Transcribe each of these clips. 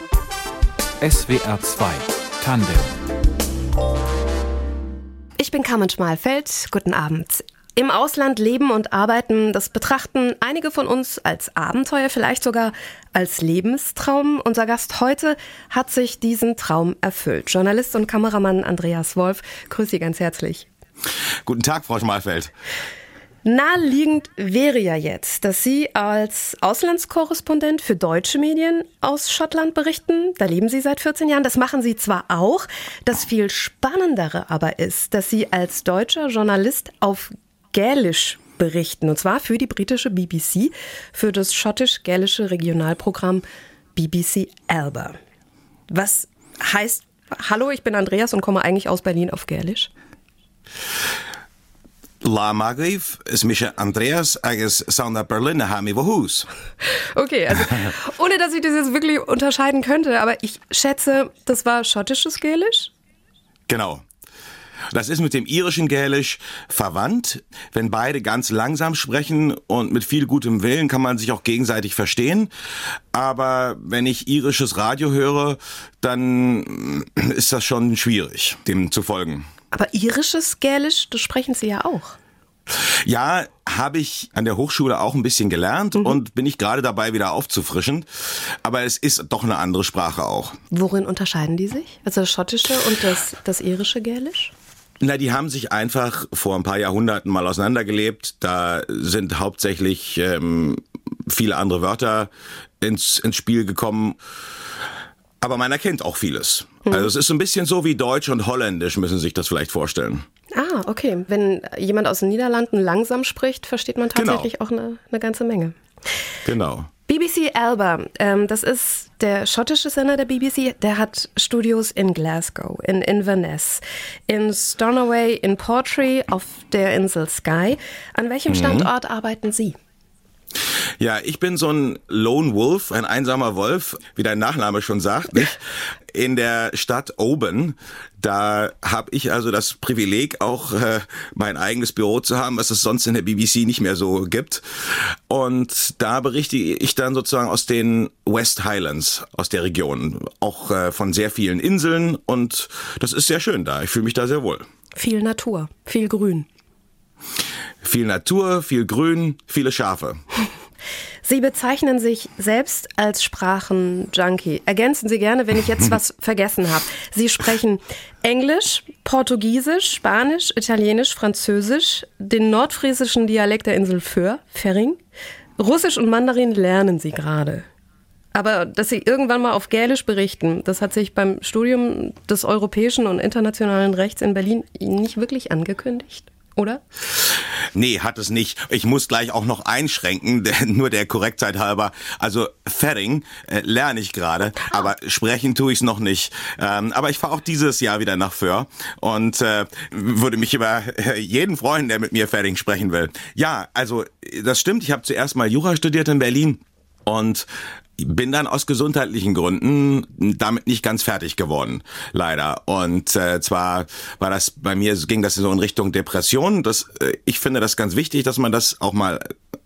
SWR 2 Tandem Ich bin Carmen Schmalfeld. Guten Abend. Im Ausland leben und arbeiten, das betrachten einige von uns als Abenteuer, vielleicht sogar als Lebenstraum. Unser Gast heute hat sich diesen Traum erfüllt. Journalist und Kameramann Andreas Wolf, grüße Sie ganz herzlich. Guten Tag, Frau Schmalfeld. Naheliegend wäre ja jetzt, dass Sie als Auslandskorrespondent für deutsche Medien aus Schottland berichten. Da leben Sie seit 14 Jahren. Das machen Sie zwar auch. Das viel Spannendere aber ist, dass Sie als deutscher Journalist auf Gälisch berichten. Und zwar für die britische BBC, für das schottisch-gälische Regionalprogramm BBC Alba. Was heißt, hallo, ich bin Andreas und komme eigentlich aus Berlin auf Gälisch? La Magrif ist mich Andreas agus Sauna Berlin ha mi Hus. Okay, also ohne dass ich das jetzt wirklich unterscheiden könnte, aber ich schätze, das war schottisches Gälisch? Genau. Das ist mit dem irischen Gälisch verwandt. Wenn beide ganz langsam sprechen und mit viel gutem Willen kann man sich auch gegenseitig verstehen. Aber wenn ich irisches Radio höre, dann ist das schon schwierig, dem zu folgen. Aber irisches Gälisch, das sprechen Sie ja auch. Ja, habe ich an der Hochschule auch ein bisschen gelernt mhm. und bin ich gerade dabei, wieder aufzufrischen. Aber es ist doch eine andere Sprache auch. Worin unterscheiden die sich? Also das schottische und das, das irische Gälisch? Na, die haben sich einfach vor ein paar Jahrhunderten mal auseinandergelebt. Da sind hauptsächlich ähm, viele andere Wörter ins, ins Spiel gekommen. Aber man erkennt auch vieles. Hm. Also es ist so ein bisschen so wie Deutsch und Holländisch, müssen Sie sich das vielleicht vorstellen. Ah, okay. Wenn jemand aus den Niederlanden langsam spricht, versteht man genau. tatsächlich genau. auch eine, eine ganze Menge. Genau. BBC Alba, ähm, das ist der schottische Sender der BBC, der hat Studios in Glasgow, in Inverness, in Stornoway, in Portree, auf der Insel Skye. An welchem mhm. Standort mhm. arbeiten Sie? Ja, ich bin so ein Lone Wolf, ein einsamer Wolf, wie dein Nachname schon sagt, nicht? In der Stadt Oban, da habe ich also das Privileg, auch äh, mein eigenes Büro zu haben, was es sonst in der BBC nicht mehr so gibt. Und da berichte ich dann sozusagen aus den West Highlands, aus der Region, auch äh, von sehr vielen Inseln. Und das ist sehr schön da. Ich fühle mich da sehr wohl. Viel Natur, viel Grün. Viel Natur, viel Grün, viele Schafe. Sie bezeichnen sich selbst als Sprachenjunkie. Ergänzen Sie gerne, wenn ich jetzt was vergessen habe. Sie sprechen Englisch, Portugiesisch, Spanisch, Italienisch, Französisch, den nordfriesischen Dialekt der Insel Föhr, Ferring. Russisch und Mandarin lernen Sie gerade. Aber dass Sie irgendwann mal auf Gälisch berichten, das hat sich beim Studium des europäischen und internationalen Rechts in Berlin nicht wirklich angekündigt oder? Nee, hat es nicht. Ich muss gleich auch noch einschränken, nur der Korrektheit halber. Also Ferring äh, lerne ich gerade, aber sprechen tue ich es noch nicht. Ähm, aber ich fahre auch dieses Jahr wieder nach Föhr und äh, würde mich über äh, jeden freuen, der mit mir Ferring sprechen will. Ja, also das stimmt. Ich habe zuerst mal Jura studiert in Berlin und bin dann aus gesundheitlichen Gründen damit nicht ganz fertig geworden, leider. Und äh, zwar war das bei mir ging das so in Richtung Depression. Das äh, ich finde das ganz wichtig, dass man das auch mal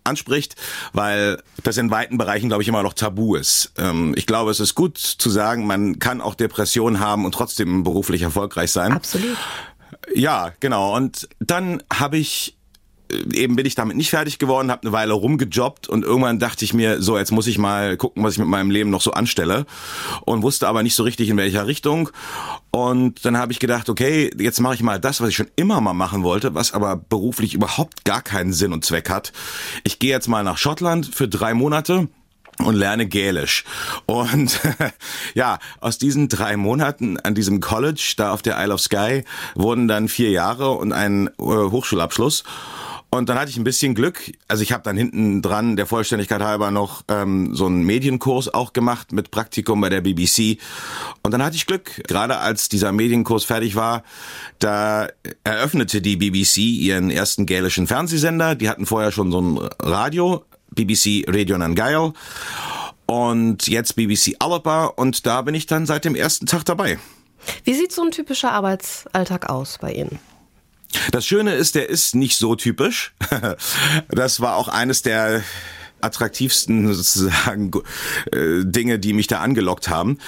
anspricht, weil das in weiten Bereichen, glaube ich, immer noch tabu ist. Ähm, ich glaube, es ist gut zu sagen, man kann auch Depressionen haben und trotzdem beruflich erfolgreich sein. Absolut. Ja, genau. Und dann habe ich eben bin ich damit nicht fertig geworden, habe eine Weile rumgejobbt und irgendwann dachte ich mir, so jetzt muss ich mal gucken, was ich mit meinem Leben noch so anstelle und wusste aber nicht so richtig in welcher Richtung und dann habe ich gedacht, okay, jetzt mache ich mal das, was ich schon immer mal machen wollte, was aber beruflich überhaupt gar keinen Sinn und Zweck hat. Ich gehe jetzt mal nach Schottland für drei Monate und lerne Gälisch. Und ja, aus diesen drei Monaten an diesem College, da auf der Isle of Skye, wurden dann vier Jahre und ein äh, Hochschulabschluss. Und dann hatte ich ein bisschen Glück. Also ich habe dann hinten dran der Vollständigkeit halber noch ähm, so einen Medienkurs auch gemacht mit Praktikum bei der BBC. Und dann hatte ich Glück. Gerade als dieser Medienkurs fertig war, da eröffnete die BBC ihren ersten gälischen Fernsehsender. Die hatten vorher schon so ein Radio, BBC Radio Nangail. Und jetzt BBC Alaba. Und da bin ich dann seit dem ersten Tag dabei. Wie sieht so ein typischer Arbeitsalltag aus bei Ihnen? Das Schöne ist, der ist nicht so typisch. Das war auch eines der attraktivsten sozusagen äh, Dinge, die mich da angelockt haben.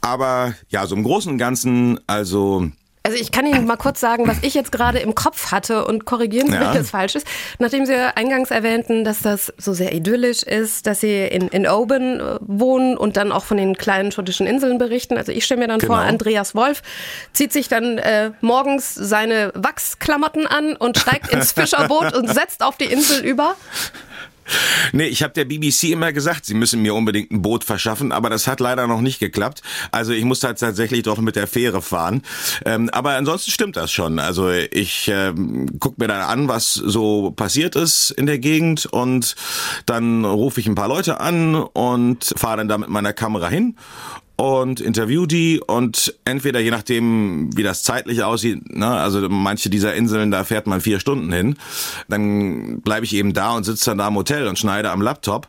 Aber ja, so im Großen und Ganzen, also also ich kann Ihnen mal kurz sagen, was ich jetzt gerade im Kopf hatte und korrigieren Sie, ja. wenn das falsch ist. Nachdem Sie eingangs erwähnten, dass das so sehr idyllisch ist, dass Sie in, in Oban äh, wohnen und dann auch von den kleinen schottischen Inseln berichten. Also ich stelle mir dann genau. vor, Andreas Wolf zieht sich dann äh, morgens seine Wachsklamotten an und steigt ins Fischerboot und setzt auf die Insel über. Nee, ich habe der BBC immer gesagt, sie müssen mir unbedingt ein Boot verschaffen, aber das hat leider noch nicht geklappt. Also ich muss halt tatsächlich doch mit der Fähre fahren. Ähm, aber ansonsten stimmt das schon. Also ich ähm, gucke mir dann an, was so passiert ist in der Gegend und dann rufe ich ein paar Leute an und fahre dann da mit meiner Kamera hin und interview die und entweder je nachdem, wie das zeitlich aussieht, ne, also manche dieser Inseln, da fährt man vier Stunden hin, dann bleibe ich eben da und sitze dann da im Hotel und schneide am Laptop.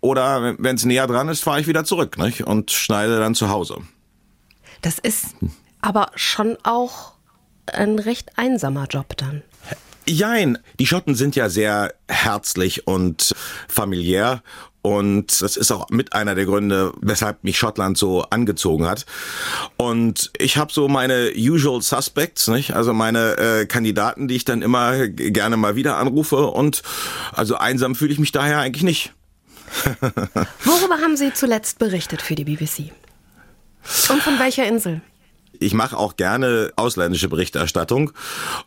Oder wenn es näher dran ist, fahre ich wieder zurück nicht? und schneide dann zu Hause. Das ist aber schon auch ein recht einsamer Job dann. Jein, die Schotten sind ja sehr herzlich und familiär und das ist auch mit einer der Gründe, weshalb mich Schottland so angezogen hat. Und ich habe so meine usual suspects, nicht? Also meine äh, Kandidaten, die ich dann immer gerne mal wieder anrufe. Und also einsam fühle ich mich daher eigentlich nicht. Worüber haben Sie zuletzt berichtet für die BBC? Und von welcher Insel? Ich mache auch gerne ausländische Berichterstattung.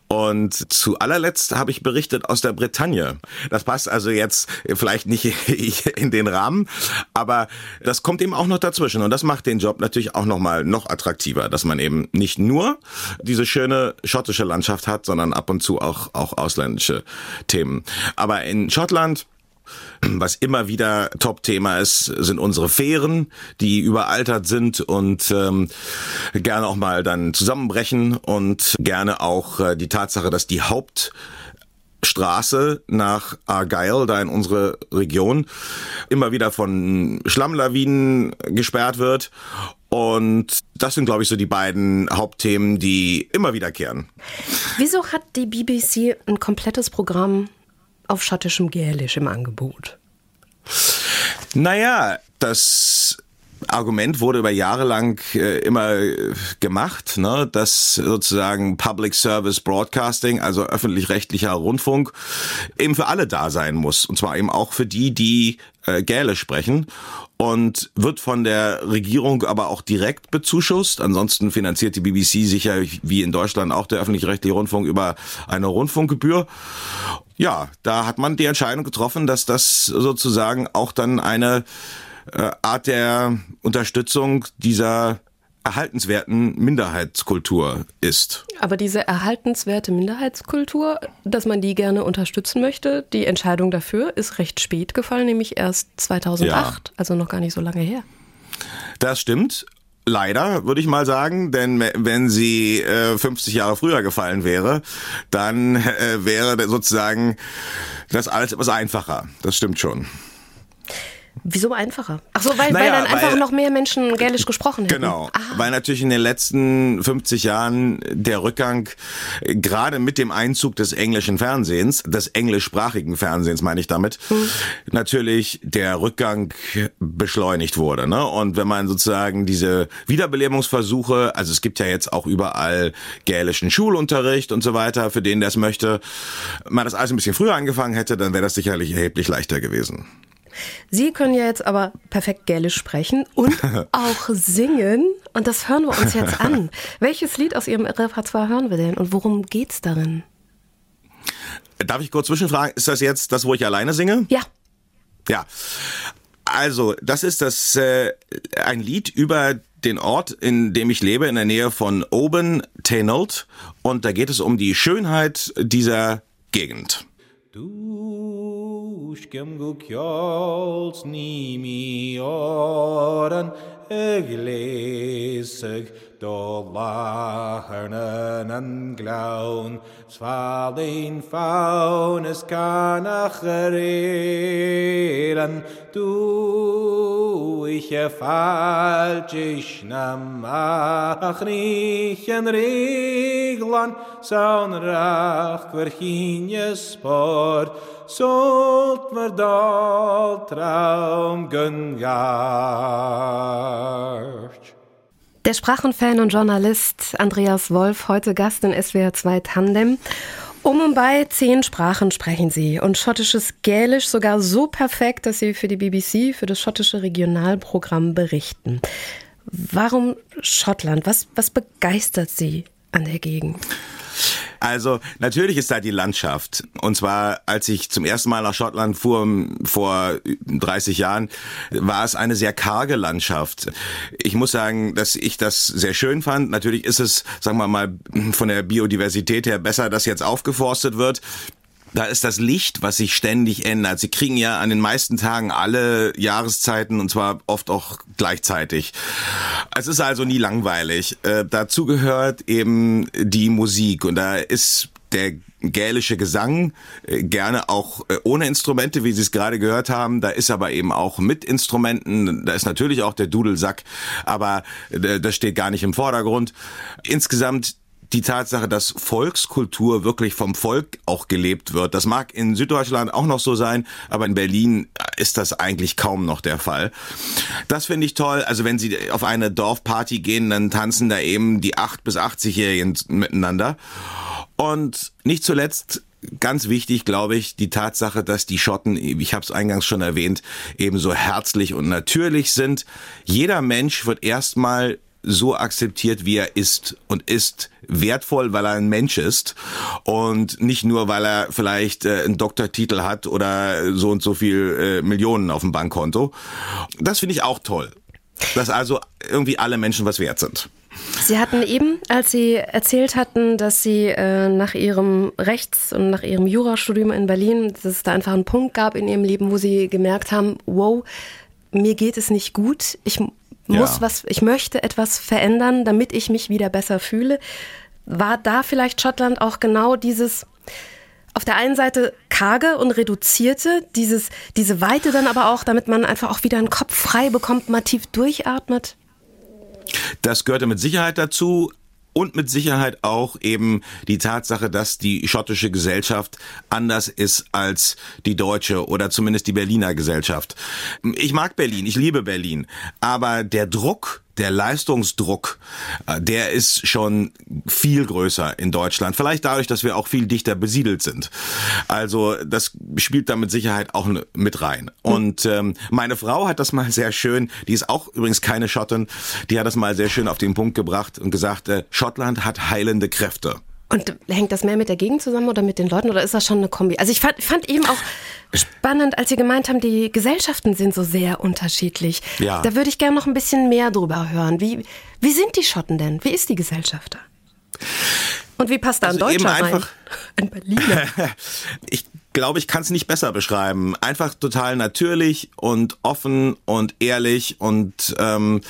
Und zu allerletzt habe ich berichtet aus der Bretagne. Das passt also jetzt vielleicht nicht in den Rahmen, aber das kommt eben auch noch dazwischen. Und das macht den Job natürlich auch nochmal noch attraktiver, dass man eben nicht nur diese schöne schottische Landschaft hat, sondern ab und zu auch, auch ausländische Themen. Aber in Schottland was immer wieder Top-Thema ist, sind unsere Fähren, die überaltert sind und ähm, gerne auch mal dann zusammenbrechen und gerne auch äh, die Tatsache, dass die Haupt Straße nach Argyle, da in unsere Region, immer wieder von Schlammlawinen gesperrt wird. Und das sind, glaube ich, so die beiden Hauptthemen, die immer wiederkehren. Wieso hat die BBC ein komplettes Programm auf schottischem Gälisch im Angebot? Naja, das Argument wurde über Jahre lang äh, immer äh, gemacht, ne, dass sozusagen Public Service Broadcasting, also öffentlich-rechtlicher Rundfunk, eben für alle da sein muss. Und zwar eben auch für die, die äh, Gälisch sprechen und wird von der Regierung aber auch direkt bezuschusst. Ansonsten finanziert die BBC sicher wie in Deutschland auch der öffentlich-rechtliche Rundfunk über eine Rundfunkgebühr. Ja, da hat man die Entscheidung getroffen, dass das sozusagen auch dann eine äh, Art der Unterstützung dieser erhaltenswerten Minderheitskultur ist. Aber diese erhaltenswerte Minderheitskultur, dass man die gerne unterstützen möchte, die Entscheidung dafür ist recht spät gefallen, nämlich erst 2008, ja. also noch gar nicht so lange her. Das stimmt. Leider, würde ich mal sagen, denn wenn sie äh, 50 Jahre früher gefallen wäre, dann äh, wäre sozusagen das alles etwas einfacher. Das stimmt schon. Wieso einfacher? Ach so, weil, naja, weil dann einfach weil, noch mehr Menschen Gälisch gesprochen hätten. Genau, ah. weil natürlich in den letzten 50 Jahren der Rückgang, gerade mit dem Einzug des englischen Fernsehens, des englischsprachigen Fernsehens meine ich damit, hm. natürlich der Rückgang beschleunigt wurde. Ne? Und wenn man sozusagen diese Wiederbelebungsversuche, also es gibt ja jetzt auch überall gälischen Schulunterricht und so weiter, für den der es möchte, man das alles ein bisschen früher angefangen hätte, dann wäre das sicherlich erheblich leichter gewesen. Sie können ja jetzt aber perfekt Gälisch sprechen und auch singen. Und das hören wir uns jetzt an. Welches Lied aus Ihrem Repertoire hören wir denn und worum geht's darin? Darf ich kurz zwischenfragen, ist das jetzt das, wo ich alleine singe? Ja. Ja. Also, das ist das äh, ein Lied über den Ort, in dem ich lebe, in der Nähe von Oben Tenold. Und da geht es um die Schönheit dieser Gegend. Ushkem gukjolts nimi oran eglesig do lahernen en glaun svalin faunus kanach reren du ich falsch ich nam achrichen reglan saun rach kwerchinje sport zult me dal traum genjacht. Der Sprachenfan und Journalist Andreas Wolf, heute Gast in SWR 2 Tandem. Um und bei zehn Sprachen sprechen sie und schottisches Gälisch sogar so perfekt, dass sie für die BBC, für das schottische Regionalprogramm berichten. Warum Schottland? Was, was begeistert Sie an der Gegend? Also natürlich ist da die Landschaft. Und zwar, als ich zum ersten Mal nach Schottland fuhr vor 30 Jahren, war es eine sehr karge Landschaft. Ich muss sagen, dass ich das sehr schön fand. Natürlich ist es, sagen wir mal, von der Biodiversität her besser, dass jetzt aufgeforstet wird. Da ist das Licht, was sich ständig ändert. Sie kriegen ja an den meisten Tagen alle Jahreszeiten und zwar oft auch gleichzeitig. Es ist also nie langweilig. Äh, dazu gehört eben die Musik und da ist der gälische Gesang, äh, gerne auch äh, ohne Instrumente, wie Sie es gerade gehört haben. Da ist aber eben auch mit Instrumenten. Da ist natürlich auch der Dudelsack, aber äh, das steht gar nicht im Vordergrund. Insgesamt die Tatsache, dass Volkskultur wirklich vom Volk auch gelebt wird. Das mag in Süddeutschland auch noch so sein, aber in Berlin ist das eigentlich kaum noch der Fall. Das finde ich toll. Also wenn Sie auf eine Dorfparty gehen, dann tanzen da eben die 8- bis 80-Jährigen miteinander. Und nicht zuletzt ganz wichtig, glaube ich, die Tatsache, dass die Schotten, ich habe es eingangs schon erwähnt, ebenso herzlich und natürlich sind. Jeder Mensch wird erstmal so akzeptiert, wie er ist und ist wertvoll, weil er ein Mensch ist und nicht nur, weil er vielleicht äh, einen Doktortitel hat oder so und so viel äh, Millionen auf dem Bankkonto. Das finde ich auch toll, dass also irgendwie alle Menschen was wert sind. Sie hatten eben, als Sie erzählt hatten, dass Sie äh, nach Ihrem Rechts- und nach Ihrem Jurastudium in Berlin, dass es da einfach einen Punkt gab in Ihrem Leben, wo Sie gemerkt haben, wow, mir geht es nicht gut, ich muss ja. was, ich möchte etwas verändern, damit ich mich wieder besser fühle. War da vielleicht Schottland auch genau dieses auf der einen Seite karge und reduzierte, dieses, diese Weite dann aber auch, damit man einfach auch wieder einen Kopf frei bekommt, mal tief durchatmet? Das gehörte mit Sicherheit dazu und mit Sicherheit auch eben die Tatsache, dass die schottische Gesellschaft anders ist als die deutsche oder zumindest die Berliner Gesellschaft. Ich mag Berlin, ich liebe Berlin, aber der Druck, der Leistungsdruck, äh, der ist schon viel größer in Deutschland. Vielleicht dadurch, dass wir auch viel dichter besiedelt sind. Also das spielt da mit Sicherheit auch mit rein. Und ähm, meine Frau hat das mal sehr schön, die ist auch übrigens keine Schottin, die hat das mal sehr schön auf den Punkt gebracht und gesagt, äh, Schottland hat heilende Kräfte. Und hängt das mehr mit der Gegend zusammen oder mit den Leuten oder ist das schon eine Kombi? Also ich fand, fand eben auch spannend, als Sie gemeint haben, die Gesellschaften sind so sehr unterschiedlich. Ja. Da würde ich gerne noch ein bisschen mehr drüber hören. Wie, wie sind die Schotten denn? Wie ist die Gesellschaft da? Und wie passt da also ein Deutscher rein? Ein Berliner. ich glaube, ich kann es nicht besser beschreiben. Einfach total natürlich und offen und ehrlich und ähm,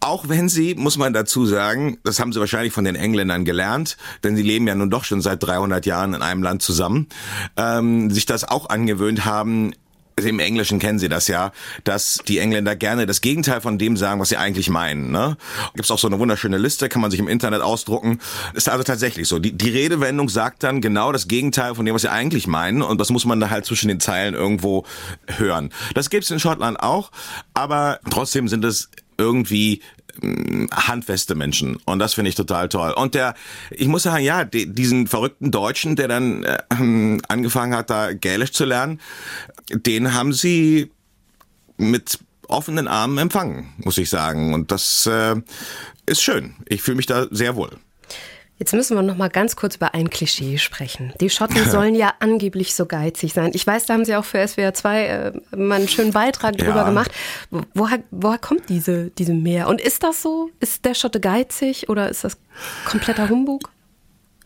auch wenn sie, muss man dazu sagen, das haben sie wahrscheinlich von den Engländern gelernt, denn sie leben ja nun doch schon seit 300 Jahren in einem Land zusammen, ähm, sich das auch angewöhnt haben, im Englischen kennen Sie das ja, dass die Engländer gerne das Gegenteil von dem sagen, was sie eigentlich meinen. Ne? Gibt auch so eine wunderschöne Liste, kann man sich im Internet ausdrucken. Ist also tatsächlich so. Die, die Redewendung sagt dann genau das Gegenteil von dem, was sie eigentlich meinen. Und das muss man da halt zwischen den Zeilen irgendwo hören. Das gibt's in Schottland auch, aber trotzdem sind es irgendwie hm, handfeste Menschen und das finde ich total toll. Und der, ich muss sagen, ja, die, diesen verrückten Deutschen, der dann äh, angefangen hat, da Gälisch zu lernen, den haben sie mit offenen Armen empfangen, muss ich sagen. Und das äh, ist schön. Ich fühle mich da sehr wohl. Jetzt müssen wir noch mal ganz kurz über ein Klischee sprechen. Die Schotten sollen ja angeblich so geizig sein. Ich weiß, da haben Sie auch für SWR 2 äh, mal einen schönen Beitrag drüber ja. gemacht. Woher, woher kommt diese, diese Mehr? Und ist das so? Ist der Schotte geizig oder ist das kompletter Humbug?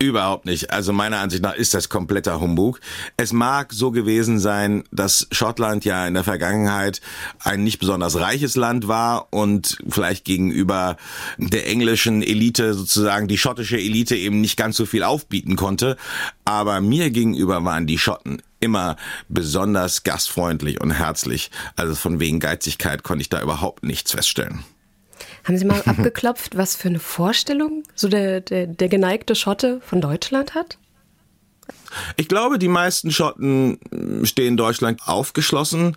Überhaupt nicht. Also meiner Ansicht nach ist das kompletter Humbug. Es mag so gewesen sein, dass Schottland ja in der Vergangenheit ein nicht besonders reiches Land war und vielleicht gegenüber der englischen Elite sozusagen die schottische Elite eben nicht ganz so viel aufbieten konnte. Aber mir gegenüber waren die Schotten immer besonders gastfreundlich und herzlich. Also von wegen Geizigkeit konnte ich da überhaupt nichts feststellen. Haben Sie mal abgeklopft, was für eine Vorstellung so der, der, der geneigte Schotte von Deutschland hat? Ich glaube, die meisten Schotten stehen Deutschland aufgeschlossen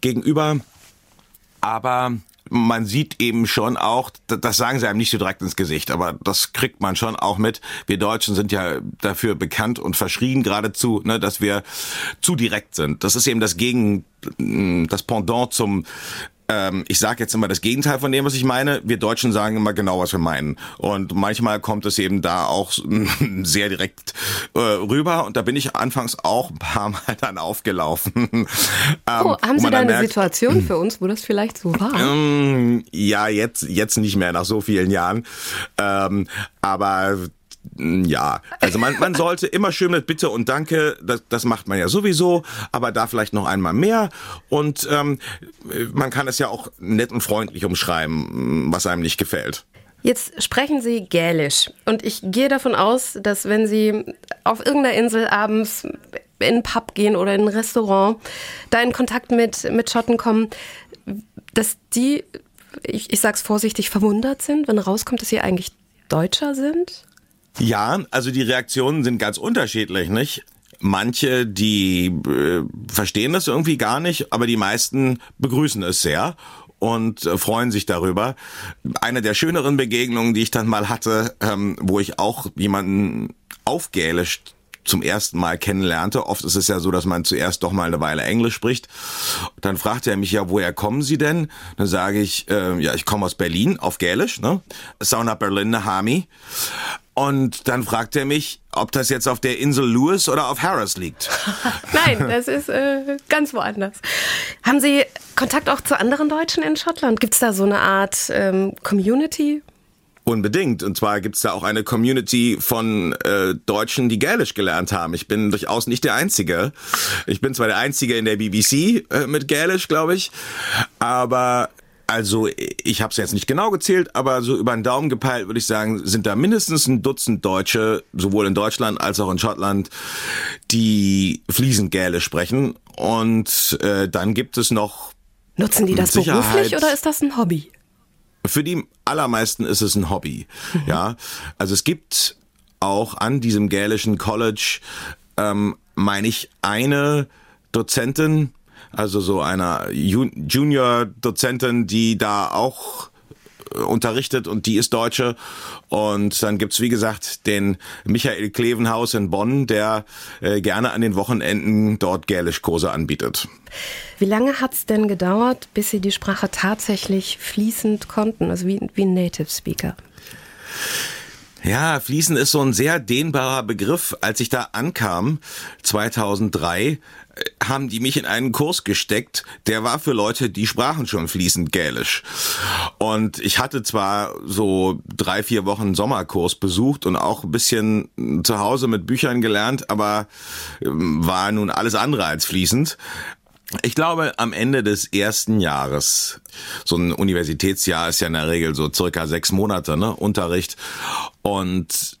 gegenüber, aber man sieht eben schon auch, das sagen sie einem nicht so direkt ins Gesicht, aber das kriegt man schon auch mit. Wir Deutschen sind ja dafür bekannt und verschrien geradezu, ne, dass wir zu direkt sind. Das ist eben das Gegen, das Pendant zum ähm, ich sage jetzt immer das Gegenteil von dem, was ich meine. Wir Deutschen sagen immer genau, was wir meinen. Und manchmal kommt es eben da auch sehr direkt äh, rüber. Und da bin ich anfangs auch ein paar Mal dann aufgelaufen. ähm, oh, haben Sie da eine merkt, Situation für uns, wo das vielleicht so war? Ähm, ja, jetzt, jetzt nicht mehr nach so vielen Jahren. Ähm, aber ja, also man, man sollte immer schön mit Bitte und Danke, das, das macht man ja sowieso, aber da vielleicht noch einmal mehr. Und ähm, man kann es ja auch nett und freundlich umschreiben, was einem nicht gefällt. Jetzt sprechen Sie Gälisch und ich gehe davon aus, dass wenn Sie auf irgendeiner Insel abends in einen Pub gehen oder in ein Restaurant, da in Kontakt mit, mit Schotten kommen, dass die, ich, ich sag's vorsichtig, verwundert sind, wenn rauskommt, dass Sie eigentlich Deutscher sind? Ja, also die Reaktionen sind ganz unterschiedlich, nicht? Manche, die äh, verstehen das irgendwie gar nicht, aber die meisten begrüßen es sehr und äh, freuen sich darüber. Eine der schöneren Begegnungen, die ich dann mal hatte, ähm, wo ich auch jemanden auf Gälisch zum ersten Mal kennenlernte. Oft ist es ja so, dass man zuerst doch mal eine Weile Englisch spricht. Dann fragte er mich ja, woher kommen Sie denn? Dann sage ich, äh, ja, ich komme aus Berlin, auf Gälisch, ne? Sauna Berlin, Hami. Und dann fragt er mich, ob das jetzt auf der Insel Lewis oder auf Harris liegt. Nein, das ist äh, ganz woanders. Haben Sie Kontakt auch zu anderen Deutschen in Schottland? Gibt es da so eine Art ähm, Community? Unbedingt. Und zwar gibt es da auch eine Community von äh, Deutschen, die Gälisch gelernt haben. Ich bin durchaus nicht der Einzige. Ich bin zwar der Einzige in der BBC äh, mit Gälisch, glaube ich, aber also ich habe es jetzt nicht genau gezählt, aber so über den Daumen gepeilt würde ich sagen, sind da mindestens ein Dutzend Deutsche, sowohl in Deutschland als auch in Schottland, die fließend Gälisch sprechen. Und äh, dann gibt es noch. Nutzen die das beruflich oder ist das ein Hobby? Für die allermeisten ist es ein Hobby. Mhm. Ja, also es gibt auch an diesem gälischen College, ähm, meine ich, eine Dozentin, also so einer Junior-Dozentin, die da auch äh, unterrichtet und die ist Deutsche. Und dann gibt's wie gesagt, den Michael Klevenhaus in Bonn, der äh, gerne an den Wochenenden dort Gälischkurse anbietet. Wie lange hat's denn gedauert, bis Sie die Sprache tatsächlich fließend konnten, also wie, wie ein Native Speaker? Ja, fließen ist so ein sehr dehnbarer Begriff. Als ich da ankam, 2003, haben die mich in einen Kurs gesteckt, der war für Leute, die sprachen schon fließend Gälisch. Und ich hatte zwar so drei, vier Wochen Sommerkurs besucht und auch ein bisschen zu Hause mit Büchern gelernt, aber ähm, war nun alles andere als fließend. Ich glaube, am Ende des ersten Jahres, so ein Universitätsjahr ist ja in der Regel so circa sechs Monate, ne, Unterricht. Und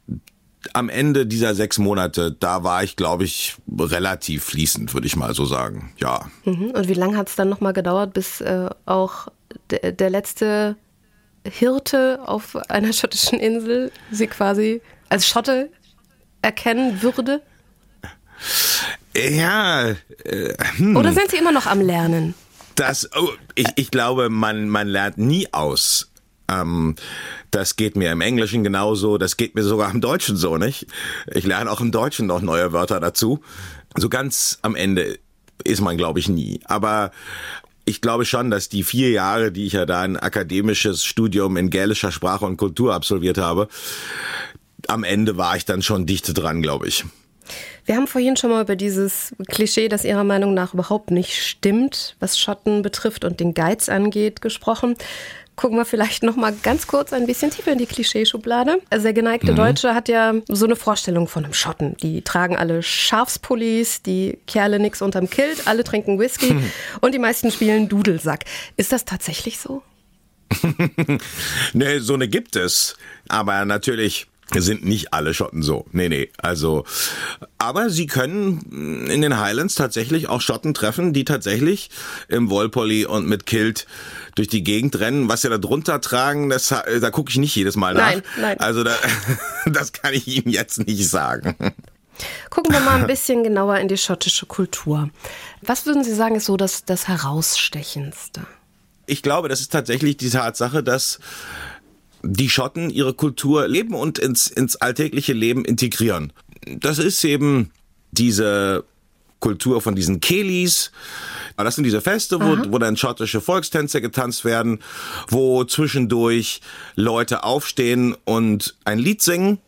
am Ende dieser sechs Monate, da war ich, glaube ich, relativ fließend, würde ich mal so sagen. Ja. Mhm. Und wie lange hat es dann nochmal gedauert, bis äh, auch der, der letzte Hirte auf einer schottischen Insel sie quasi als Schotte erkennen würde? Ja. Äh, hm. Oder sind Sie immer noch am Lernen? Das, oh, ich, ich glaube, man, man lernt nie aus. Ähm, das geht mir im Englischen genauso, das geht mir sogar im Deutschen so, nicht? Ich lerne auch im Deutschen noch neue Wörter dazu. So ganz am Ende ist man, glaube ich, nie. Aber ich glaube schon, dass die vier Jahre, die ich ja da ein akademisches Studium in gälischer Sprache und Kultur absolviert habe, am Ende war ich dann schon dicht dran, glaube ich. Wir haben vorhin schon mal über dieses Klischee, das Ihrer Meinung nach überhaupt nicht stimmt, was Schotten betrifft und den Geiz angeht, gesprochen gucken wir vielleicht noch mal ganz kurz ein bisschen tiefer in die Klischeeschublade. Also der geneigte mhm. Deutsche hat ja so eine Vorstellung von einem Schotten. Die tragen alle Schafspullis, die Kerle nix unterm Kilt, alle trinken Whisky und die meisten spielen Dudelsack. Ist das tatsächlich so? ne, so eine gibt es. Aber natürlich sind nicht alle Schotten so. Nee, nee. Also, aber sie können in den Highlands tatsächlich auch Schotten treffen, die tatsächlich im Wollpolly und mit Kilt durch die Gegend rennen. Was sie da drunter tragen, das, da gucke ich nicht jedes Mal nach. Nein, nein. Also, da, das kann ich Ihnen jetzt nicht sagen. Gucken wir mal ein bisschen genauer in die schottische Kultur. Was würden Sie sagen, ist so das, das Herausstechendste? Ich glaube, das ist tatsächlich die Tatsache, dass die Schotten ihre Kultur leben und ins, ins alltägliche Leben integrieren. Das ist eben diese Kultur von diesen Kelis. Das sind diese Feste, wo, wo dann schottische Volkstänze getanzt werden, wo zwischendurch Leute aufstehen und ein Lied singen.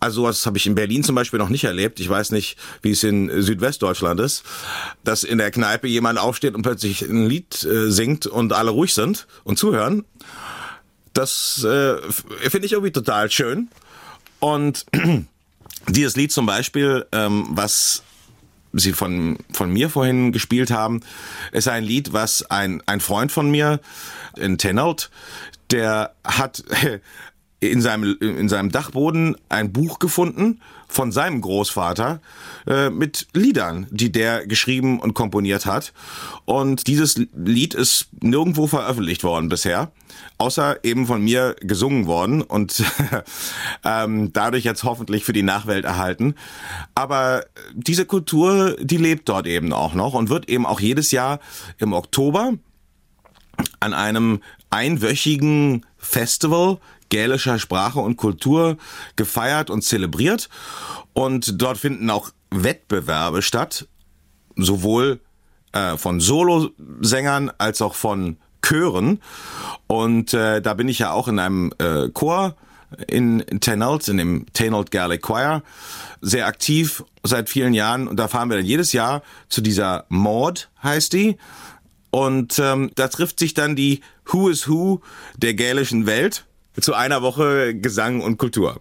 Also was habe ich in Berlin zum Beispiel noch nicht erlebt. Ich weiß nicht, wie es in Südwestdeutschland ist, dass in der Kneipe jemand aufsteht und plötzlich ein Lied äh, singt und alle ruhig sind und zuhören. Das äh, finde ich irgendwie total schön. Und dieses Lied zum Beispiel, ähm, was Sie von, von mir vorhin gespielt haben, ist ein Lied, was ein, ein Freund von mir in Tenout, der hat in seinem, in seinem Dachboden ein Buch gefunden von seinem Großvater äh, mit Liedern, die der geschrieben und komponiert hat. Und dieses Lied ist nirgendwo veröffentlicht worden bisher, außer eben von mir gesungen worden und ähm, dadurch jetzt hoffentlich für die Nachwelt erhalten. Aber diese Kultur, die lebt dort eben auch noch und wird eben auch jedes Jahr im Oktober an einem einwöchigen Festival gälischer Sprache und Kultur gefeiert und zelebriert. Und dort finden auch Wettbewerbe statt, sowohl äh, von Solosängern als auch von Chören. Und äh, da bin ich ja auch in einem äh, Chor in Tenold, in dem Tenold Gaelic Choir, sehr aktiv seit vielen Jahren. Und da fahren wir dann jedes Jahr zu dieser Maud, heißt die. Und ähm, da trifft sich dann die Who is Who der gälischen Welt zu einer Woche Gesang und Kultur.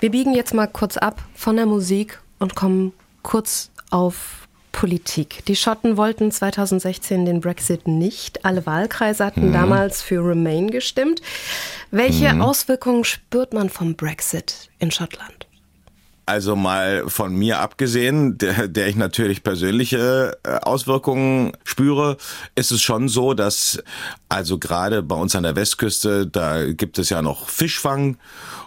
Wir biegen jetzt mal kurz ab von der Musik und kommen kurz auf Politik. Die Schotten wollten 2016 den Brexit nicht. Alle Wahlkreise hatten mhm. damals für Remain gestimmt. Welche mhm. Auswirkungen spürt man vom Brexit in Schottland? Also mal von mir abgesehen, der, der ich natürlich persönliche äh, Auswirkungen spüre, ist es schon so, dass also gerade bei uns an der Westküste, da gibt es ja noch Fischfang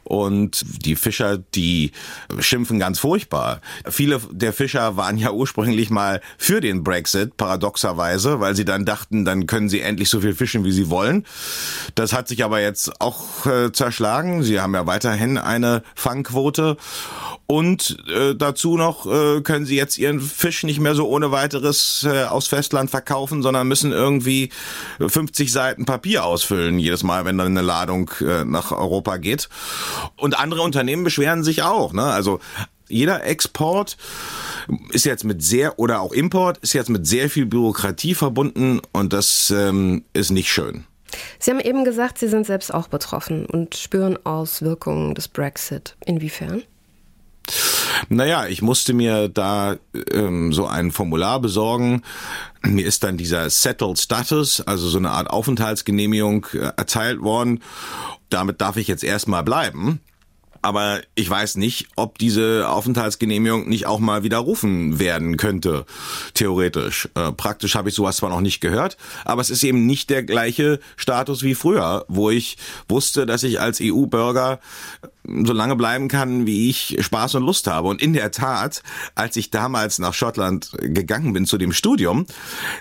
und die Fischer, die schimpfen ganz furchtbar. Viele der Fischer waren ja ursprünglich mal für den Brexit, paradoxerweise, weil sie dann dachten, dann können sie endlich so viel fischen, wie sie wollen. Das hat sich aber jetzt auch äh, zerschlagen. Sie haben ja weiterhin eine Fangquote. Und äh, dazu noch äh, können sie jetzt ihren Fisch nicht mehr so ohne weiteres äh, aus Festland verkaufen, sondern müssen irgendwie 50 Seiten Papier ausfüllen jedes Mal, wenn dann eine Ladung äh, nach Europa geht. Und andere Unternehmen beschweren sich auch. Ne? Also jeder Export ist jetzt mit sehr oder auch Import ist jetzt mit sehr viel Bürokratie verbunden und das ähm, ist nicht schön. Sie haben eben gesagt, Sie sind selbst auch betroffen und spüren Auswirkungen des Brexit. Inwiefern? Naja, ich musste mir da ähm, so ein Formular besorgen. Mir ist dann dieser Settled Status, also so eine Art Aufenthaltsgenehmigung, äh, erteilt worden. Damit darf ich jetzt erstmal bleiben aber ich weiß nicht, ob diese Aufenthaltsgenehmigung nicht auch mal widerrufen werden könnte, theoretisch. Äh, praktisch habe ich sowas zwar noch nicht gehört, aber es ist eben nicht der gleiche Status wie früher, wo ich wusste, dass ich als EU-Bürger so lange bleiben kann, wie ich Spaß und Lust habe. Und in der Tat, als ich damals nach Schottland gegangen bin zu dem Studium,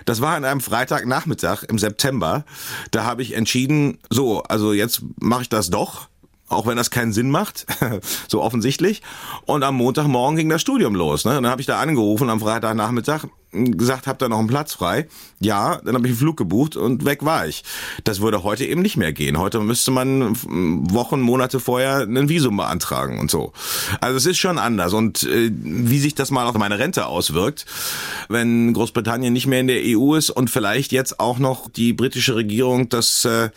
das war an einem Freitagnachmittag im September, da habe ich entschieden, so, also jetzt mache ich das doch auch wenn das keinen Sinn macht, so offensichtlich. Und am Montagmorgen ging das Studium los. Ne? Und dann habe ich da angerufen am Freitagnachmittag, gesagt, habt ihr noch einen Platz frei? Ja, dann habe ich einen Flug gebucht und weg war ich. Das würde heute eben nicht mehr gehen. Heute müsste man Wochen, Monate vorher ein Visum beantragen und so. Also es ist schon anders. Und äh, wie sich das mal auf meine Rente auswirkt, wenn Großbritannien nicht mehr in der EU ist und vielleicht jetzt auch noch die britische Regierung das äh,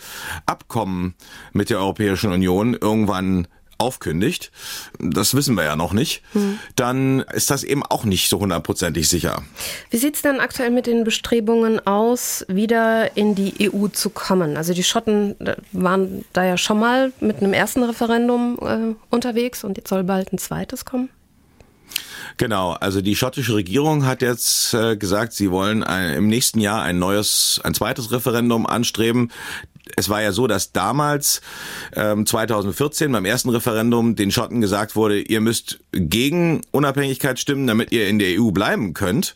Abkommen mit der Europäischen Union irgendwann aufkündigt, das wissen wir ja noch nicht, hm. dann ist das eben auch nicht so hundertprozentig sicher. Wie sieht es denn aktuell mit den Bestrebungen aus, wieder in die EU zu kommen? Also die Schotten waren da ja schon mal mit einem ersten Referendum äh, unterwegs und jetzt soll bald ein zweites kommen. Genau, also die schottische Regierung hat jetzt äh, gesagt, sie wollen ein, im nächsten Jahr ein neues, ein zweites Referendum anstreben. Es war ja so, dass damals ähm, 2014 beim ersten Referendum den Schotten gesagt wurde, ihr müsst gegen Unabhängigkeit stimmen, damit ihr in der EU bleiben könnt.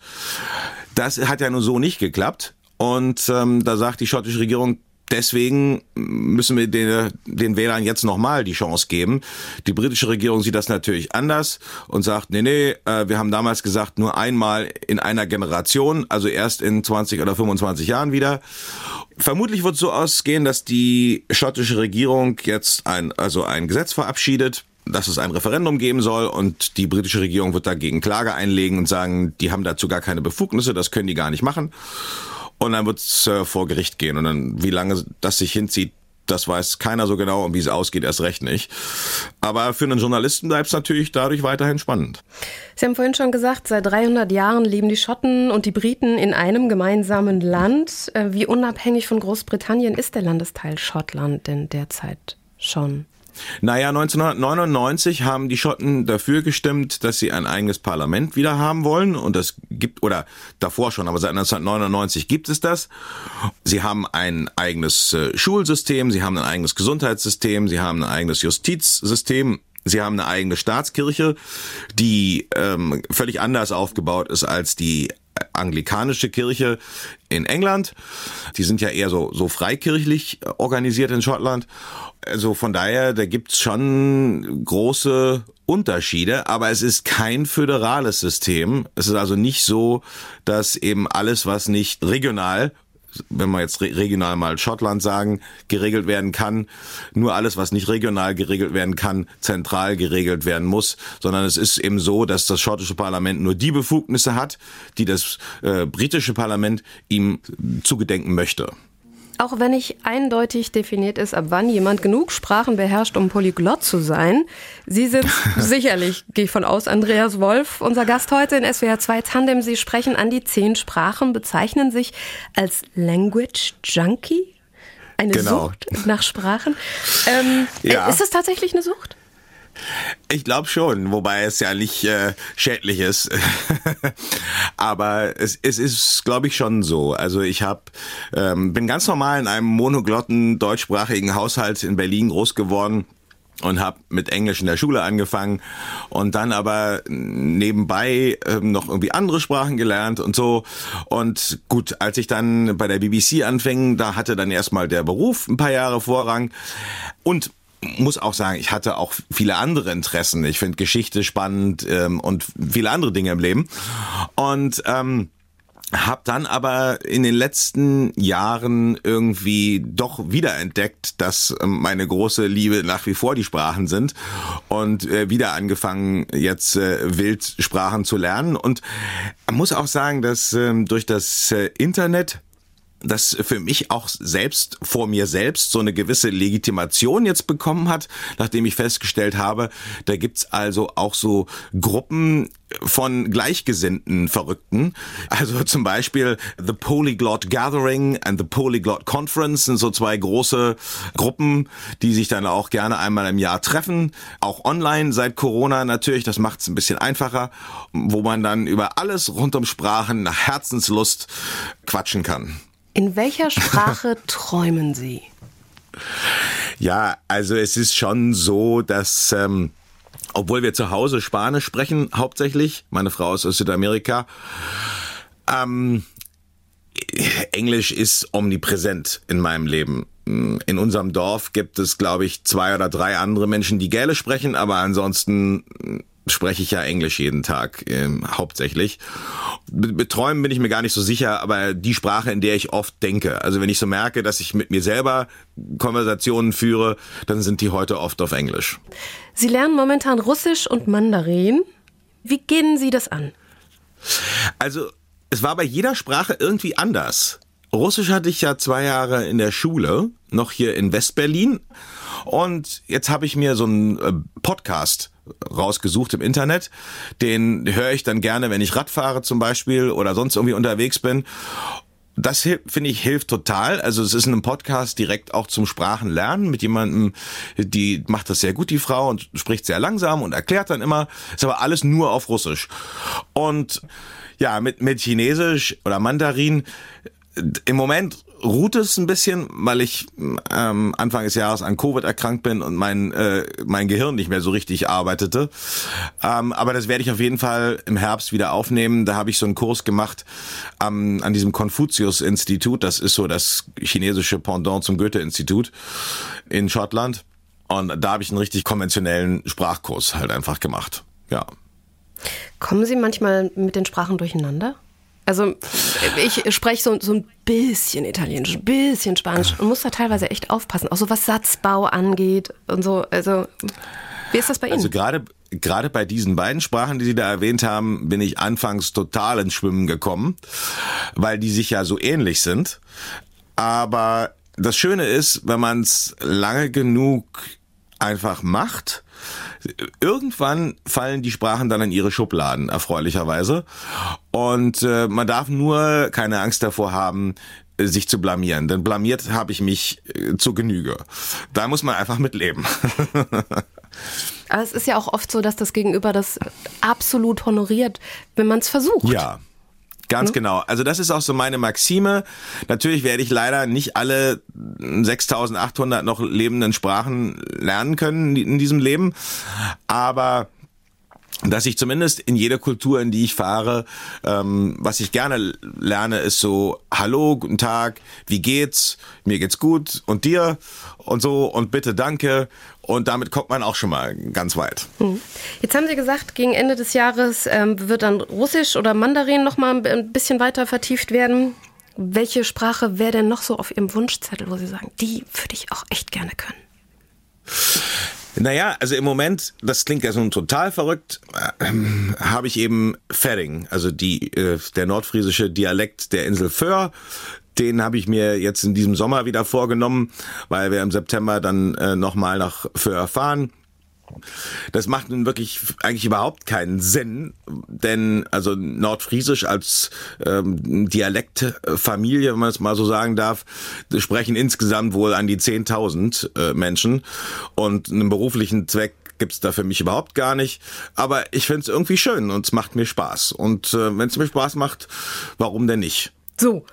Das hat ja nur so nicht geklappt. Und ähm, da sagt die schottische Regierung, Deswegen müssen wir den, den Wählern jetzt nochmal die Chance geben. Die britische Regierung sieht das natürlich anders und sagt, nee, nee, äh, wir haben damals gesagt, nur einmal in einer Generation, also erst in 20 oder 25 Jahren wieder. Vermutlich wird so ausgehen, dass die schottische Regierung jetzt ein, also ein Gesetz verabschiedet, dass es ein Referendum geben soll und die britische Regierung wird dagegen Klage einlegen und sagen, die haben dazu gar keine Befugnisse, das können die gar nicht machen. Und dann wird es äh, vor Gericht gehen. Und dann, wie lange das sich hinzieht, das weiß keiner so genau und wie es ausgeht, erst recht nicht. Aber für einen Journalisten bleibt es natürlich dadurch weiterhin spannend. Sie haben vorhin schon gesagt, seit 300 Jahren leben die Schotten und die Briten in einem gemeinsamen Land. Äh, wie unabhängig von Großbritannien ist der Landesteil Schottland denn derzeit schon? Naja, 1999 haben die Schotten dafür gestimmt, dass sie ein eigenes Parlament wieder haben wollen. Und das gibt, oder davor schon, aber seit 1999 gibt es das. Sie haben ein eigenes äh, Schulsystem, sie haben ein eigenes Gesundheitssystem, sie haben ein eigenes Justizsystem. Sie haben eine eigene Staatskirche, die ähm, völlig anders aufgebaut ist als die anglikanische Kirche in England. Die sind ja eher so, so freikirchlich organisiert in Schottland. Also von daher, da gibt's schon große Unterschiede, aber es ist kein föderales System. Es ist also nicht so, dass eben alles, was nicht regional wenn wir jetzt regional mal Schottland sagen, geregelt werden kann. Nur alles, was nicht regional geregelt werden kann, zentral geregelt werden muss, sondern es ist eben so, dass das schottische Parlament nur die Befugnisse hat, die das äh, britische Parlament ihm zugedenken möchte. Auch wenn nicht eindeutig definiert ist, ab wann jemand genug Sprachen beherrscht, um Polyglott zu sein. Sie sind sicherlich, gehe ich von aus, Andreas Wolf, unser Gast heute in SWR 2 Tandem. Sie sprechen an die zehn Sprachen, bezeichnen sich als Language Junkie. Eine genau. Sucht nach Sprachen. Ähm, ja. Ist es tatsächlich eine Sucht? Ich glaube schon, wobei es ja nicht äh, schädlich ist. Aber es, es ist, glaube ich, schon so. Also ich hab, ähm, bin ganz normal in einem monoglotten deutschsprachigen Haushalt in Berlin groß geworden und habe mit Englisch in der Schule angefangen und dann aber nebenbei ähm, noch irgendwie andere Sprachen gelernt und so. Und gut, als ich dann bei der BBC anfing, da hatte dann erstmal der Beruf ein paar Jahre Vorrang. Und muss auch sagen, ich hatte auch viele andere Interessen. Ich finde Geschichte spannend ähm, und viele andere Dinge im Leben. Und ähm, hab dann aber in den letzten Jahren irgendwie doch wiederentdeckt, dass ähm, meine große Liebe nach wie vor die Sprachen sind und äh, wieder angefangen jetzt äh, wild Sprachen zu lernen und muss auch sagen, dass ähm, durch das äh, Internet das für mich auch selbst vor mir selbst so eine gewisse Legitimation jetzt bekommen hat, nachdem ich festgestellt habe, da gibt's also auch so Gruppen von gleichgesinnten Verrückten. Also zum Beispiel The Polyglot Gathering and the Polyglot Conference sind so zwei große Gruppen, die sich dann auch gerne einmal im Jahr treffen. Auch online seit Corona natürlich, das macht es ein bisschen einfacher, wo man dann über alles rund um Sprachen nach Herzenslust quatschen kann. In welcher Sprache träumen Sie? Ja, also es ist schon so, dass ähm, obwohl wir zu Hause Spanisch sprechen, hauptsächlich, meine Frau ist aus Südamerika, ähm, Englisch ist omnipräsent in meinem Leben. In unserem Dorf gibt es, glaube ich, zwei oder drei andere Menschen, die Gälisch sprechen, aber ansonsten spreche ich ja Englisch jeden Tag äh, hauptsächlich. Beträumen bin ich mir gar nicht so sicher, aber die Sprache, in der ich oft denke. Also wenn ich so merke, dass ich mit mir selber Konversationen führe, dann sind die heute oft auf Englisch. Sie lernen momentan Russisch und Mandarin. Wie gehen Sie das an? Also es war bei jeder Sprache irgendwie anders. Russisch hatte ich ja zwei Jahre in der Schule, noch hier in Westberlin. Und jetzt habe ich mir so einen äh, Podcast rausgesucht im Internet. Den höre ich dann gerne, wenn ich Rad fahre zum Beispiel oder sonst irgendwie unterwegs bin. Das finde ich hilft total. Also es ist ein Podcast direkt auch zum Sprachenlernen mit jemandem, die macht das sehr gut, die Frau, und spricht sehr langsam und erklärt dann immer. Ist aber alles nur auf Russisch. Und ja, mit, mit Chinesisch oder Mandarin im Moment ruht es ein bisschen, weil ich ähm, Anfang des Jahres an Covid erkrankt bin und mein äh, mein Gehirn nicht mehr so richtig arbeitete. Ähm, aber das werde ich auf jeden Fall im Herbst wieder aufnehmen. Da habe ich so einen Kurs gemacht ähm, an diesem Konfuzius-Institut. Das ist so das chinesische Pendant zum Goethe-Institut in Schottland. Und da habe ich einen richtig konventionellen Sprachkurs halt einfach gemacht. Ja. Kommen Sie manchmal mit den Sprachen durcheinander? Also ich spreche so, so ein bisschen Italienisch, ein bisschen Spanisch und muss da teilweise echt aufpassen, auch so was Satzbau angeht und so. Also wie ist das bei Ihnen? Also gerade gerade bei diesen beiden Sprachen, die Sie da erwähnt haben, bin ich anfangs total ins Schwimmen gekommen, weil die sich ja so ähnlich sind. Aber das Schöne ist, wenn man es lange genug einfach macht, Irgendwann fallen die Sprachen dann in ihre Schubladen, erfreulicherweise. Und äh, man darf nur keine Angst davor haben, sich zu blamieren. Denn blamiert habe ich mich äh, zur Genüge. Da muss man einfach mit leben. Aber es ist ja auch oft so, dass das Gegenüber das absolut honoriert, wenn man es versucht. Ja. Ganz mhm. genau. Also das ist auch so meine Maxime. Natürlich werde ich leider nicht alle 6800 noch lebenden Sprachen lernen können in diesem Leben, aber dass ich zumindest in jeder Kultur, in die ich fahre, ähm, was ich gerne lerne, ist so, hallo, guten Tag, wie geht's, mir geht's gut und dir und so und bitte danke und damit kommt man auch schon mal ganz weit. Hm. Jetzt haben Sie gesagt, gegen Ende des Jahres ähm, wird dann Russisch oder Mandarin noch mal ein bisschen weiter vertieft werden. Welche Sprache wäre denn noch so auf Ihrem Wunschzettel, wo Sie sagen, die würde ich auch echt gerne können? Naja, also im Moment, das klingt ja so total verrückt, äh, habe ich eben Fering, also die, äh, der nordfriesische Dialekt der Insel Föhr. Den habe ich mir jetzt in diesem Sommer wieder vorgenommen, weil wir im September dann äh, nochmal nach Föhr fahren. Das macht nun wirklich eigentlich überhaupt keinen Sinn, denn also Nordfriesisch als ähm, Dialektfamilie, wenn man es mal so sagen darf, sprechen insgesamt wohl an die 10.000 äh, Menschen und einen beruflichen Zweck gibt's da für mich überhaupt gar nicht. Aber ich finde es irgendwie schön und es macht mir Spaß. Und äh, wenn es mir Spaß macht, warum denn nicht? So,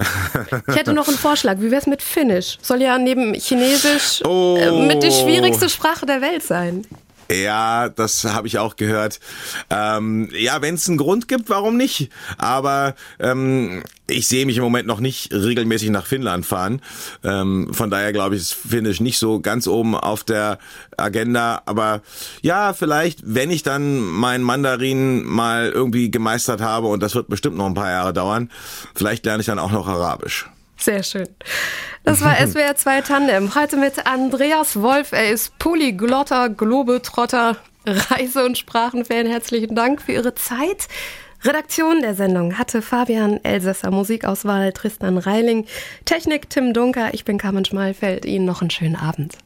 ich hätte noch einen Vorschlag. Wie wäre es mit Finnisch? Soll ja neben Chinesisch oh. äh, mit die schwierigste Sprache der Welt sein. Ja, das habe ich auch gehört. Ähm, ja, wenn es einen Grund gibt, warum nicht? Aber ähm, ich sehe mich im Moment noch nicht regelmäßig nach Finnland fahren. Ähm, von daher glaube ich, ist Finnisch nicht so ganz oben auf der Agenda. Aber ja, vielleicht, wenn ich dann meinen Mandarin mal irgendwie gemeistert habe, und das wird bestimmt noch ein paar Jahre dauern, vielleicht lerne ich dann auch noch Arabisch. Sehr schön. Das war SWR 2 Tandem. Heute mit Andreas Wolf. Er ist Polyglotter, Globetrotter, Reise- und Sprachenfan. Herzlichen Dank für Ihre Zeit. Redaktion der Sendung hatte Fabian Elsässer, Musikauswahl Tristan Reiling, Technik Tim Dunker. Ich bin Carmen Schmalfeld. Ihnen noch einen schönen Abend.